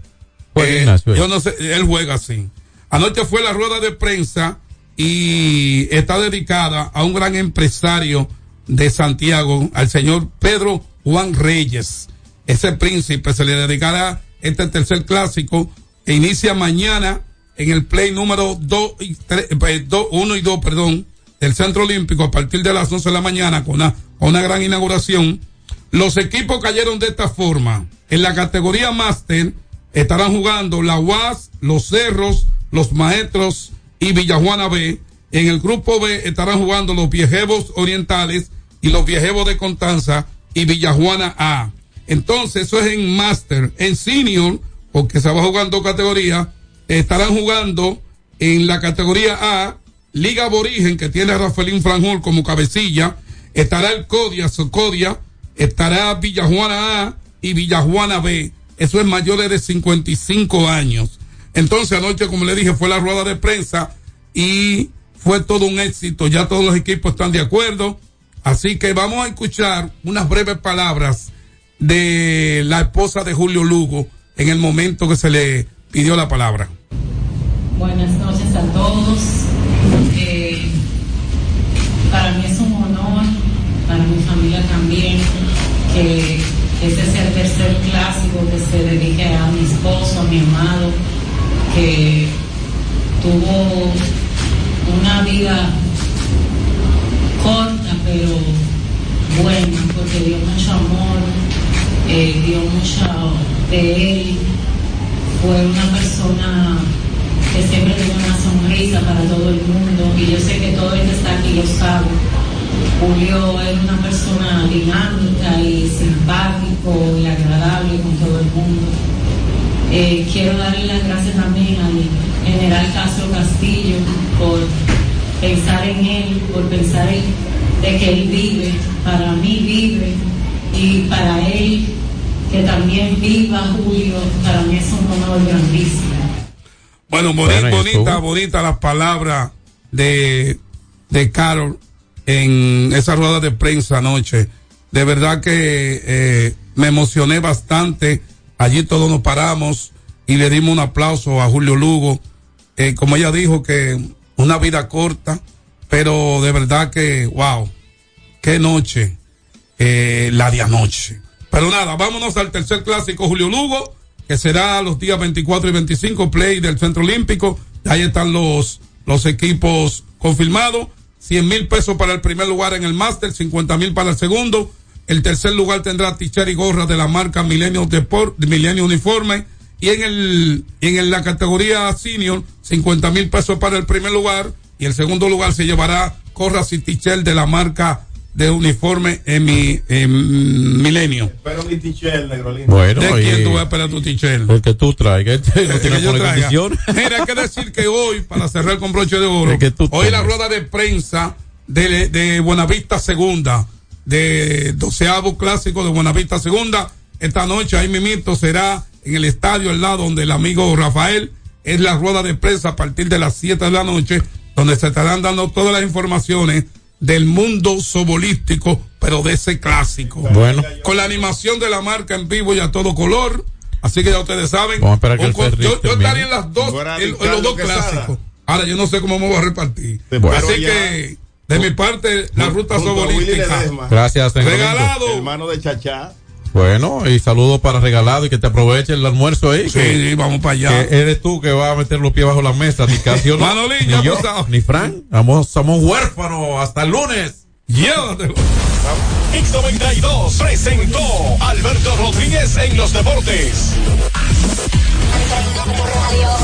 Eh, Ignacio ahí. yo no sé, él juega así. Anoche fue la rueda de prensa y está dedicada a un gran empresario de Santiago, al señor Pedro Juan Reyes. Ese príncipe se le dedicará este tercer clásico que inicia mañana en el play número 2 y 1 y 2, perdón, del Centro Olímpico a partir de las 11 de la mañana con una, una gran inauguración. Los equipos cayeron de esta forma. En la categoría máster estarán jugando la UAS, los Cerros, los Maestros y Villajuana B. En el grupo B estarán jugando los Viejevos Orientales y los Viejevos de Constanza y Villajuana A. Entonces, eso es en máster. En senior, porque se va a jugar en dos categorías, estarán jugando en la categoría A, Liga Aborigen, que tiene a Rafaelín Franjol como cabecilla. Estará el Codia, Socodia, estará Villajuana A y Villajuana B. Eso es mayores de 55 años. Entonces anoche, como le dije, fue la rueda de prensa y fue todo un éxito. Ya todos los equipos están de acuerdo. Así que vamos a escuchar unas breves palabras de la esposa de Julio Lugo en el momento que se le pidió la palabra. Buenas noches a todos. Que este sea el tercer clásico que se dedique a mi esposo, a mi amado, que tuvo una vida corta pero buena, porque dio mucho amor, eh, dio mucho de él, fue una persona que siempre tiene una sonrisa para todo el mundo y yo sé que todo el que está aquí lo sabe. Julio era una persona dinámica y simpático y agradable con todo el mundo. Eh, quiero darle las gracias también al general Castro Castillo por pensar en él, por pensar en, de que él vive, para mí vive y para él que también viva Julio, para mí es un honor grandísimo. Bueno, Bueno, bonita, bonita las palabras de, de Carol en esa rueda de prensa anoche. De verdad que eh, me emocioné bastante. Allí todos nos paramos y le dimos un aplauso a Julio Lugo. Eh, como ella dijo que una vida corta, pero de verdad que, wow, qué noche, eh, la de anoche. Pero nada, vámonos al tercer clásico Julio Lugo, que será los días 24 y 25, play del Centro Olímpico. Ahí están los, los equipos confirmados. 100 mil pesos para el primer lugar en el máster, 50 mil para el segundo. El tercer lugar tendrá t-shirt y gorra de la marca Milenio Deport, Milenio Uniforme. Y en el, en la categoría senior, 50 mil pesos para el primer lugar. Y el segundo lugar se llevará gorras y t-shirt de la marca de uniforme en mi, en Milenio. Pero mi tichel, negro lindo. Bueno, ¿De quién tú vas a esperar tu t-shirt? El que tú traigas, este no Que tiene. Mira, hay que decir que hoy, para cerrar con broche de oro, El que tú hoy la rueda de prensa de, de Buenavista Segunda, de doceavo clásico de Buenavista Segunda, esta noche ahí mimito será en el estadio al lado donde el amigo Rafael es la rueda de prensa a partir de las 7 de la noche, donde se estarán dando todas las informaciones del mundo sobolístico, pero de ese clásico. Bueno. Con la animación de la marca en vivo y a todo color. Así que ya ustedes saben. Vamos a esperar que Un el co- Ferris yo, yo estaría en las dos, en, los dos Quesada. clásicos. Ahora yo no sé cómo me voy a repartir. Bueno. Así ya- que, de mi parte, la ruta sobolística. Gracias. Regalado. hermano de Chachá. Bueno, y saludos para regalado y que te aproveche el almuerzo ahí. Sí, que- sí, vamos para allá. que eres tú que vas a meter los pies bajo la mesa, ni Casio, no, Manolín, ni yo, ni Fran. Somos, somos huérfanos hasta el lunes. Llévatelo. X92 presentó Alberto Rodríguez en los deportes.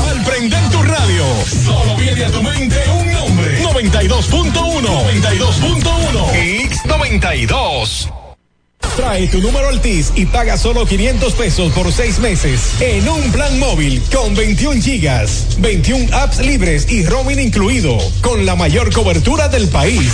Al prender tu radio, solo viene a tu mente un nombre. 92.1. 92.1. X92. Trae tu número Altis y paga solo 500 pesos por seis meses en un plan móvil con 21 gigas, 21 apps libres y roaming incluido, con la mayor cobertura del país.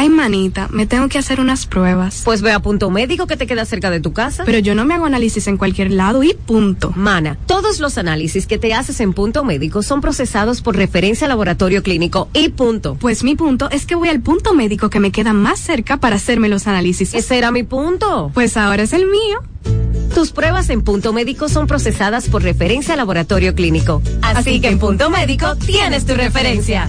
Ay, manita, me tengo que hacer unas pruebas. Pues ve a punto médico que te queda cerca de tu casa. Pero yo no me hago análisis en cualquier lado y punto. Mana, todos los análisis que te haces en punto médico son procesados por referencia a laboratorio clínico y punto. Pues mi punto es que voy al punto médico que me queda más cerca para hacerme los análisis. Ese era mi punto. Pues ahora es el mío. Tus pruebas en punto médico son procesadas por referencia a laboratorio clínico. Así, que en punto médico tienes tu referencia.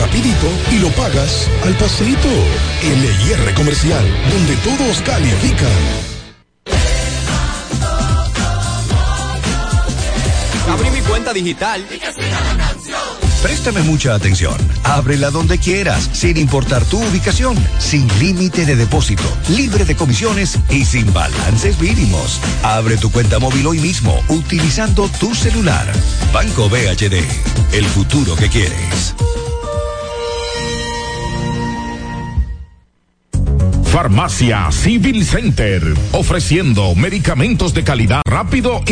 rapidito y lo pagas al paseito. LIR Comercial, donde todos califican. Abrí mi cuenta digital. Préstame mucha atención. Ábrela donde quieras, sin importar tu ubicación, sin límite de depósito, libre de comisiones y sin balances mínimos. Abre tu cuenta móvil hoy mismo utilizando tu celular. Banco BHD, el futuro que quieres. Farmacia Civil Center, ofreciendo medicamentos de calidad rápido y